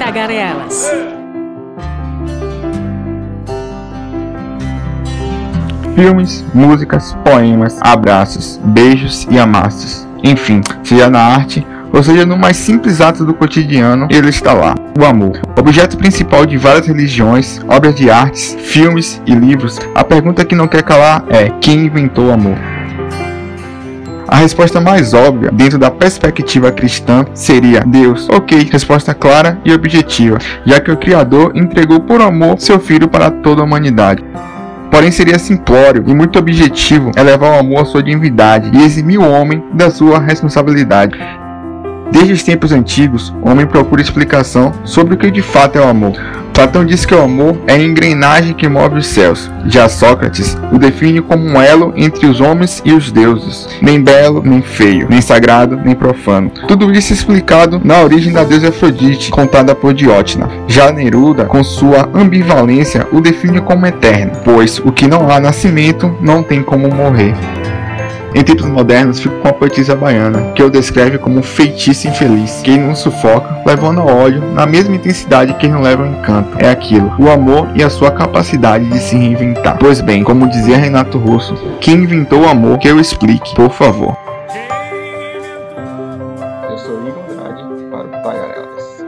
tagarelas. Filmes, músicas, poemas, abraços, beijos e amassos. Enfim, seja na arte ou seja no mais simples ato do cotidiano, ele está lá. O amor. Objeto principal de várias religiões, obras de artes, filmes e livros, a pergunta que não quer calar é: quem inventou o amor? A resposta mais óbvia, dentro da perspectiva cristã, seria Deus. Ok, resposta clara e objetiva, já que o Criador entregou por amor seu Filho para toda a humanidade. Porém, seria simplório e muito objetivo elevar o amor à sua divindade e eximir o homem da sua responsabilidade. Desde os tempos antigos, o homem procura explicação sobre o que de fato é o amor. Platão diz que o amor é a engrenagem que move os céus. Já Sócrates o define como um elo entre os homens e os deuses, nem belo, nem feio, nem sagrado, nem profano. Tudo isso explicado na origem da deusa Afrodite, contada por Diótina. Já Neruda, com sua ambivalência, o define como eterno, pois o que não há nascimento não tem como morrer. Em tempos modernos, fico com a poetisa baiana, que eu descreve como um feitiço infeliz, quem não sufoca, levando óleo na mesma intensidade que não leva o encanto. É aquilo, o amor e a sua capacidade de se reinventar. Pois bem, como dizia Renato Russo, quem inventou o amor, que eu explique, por favor. Eu sou Igor Andrade para o Tagarelas.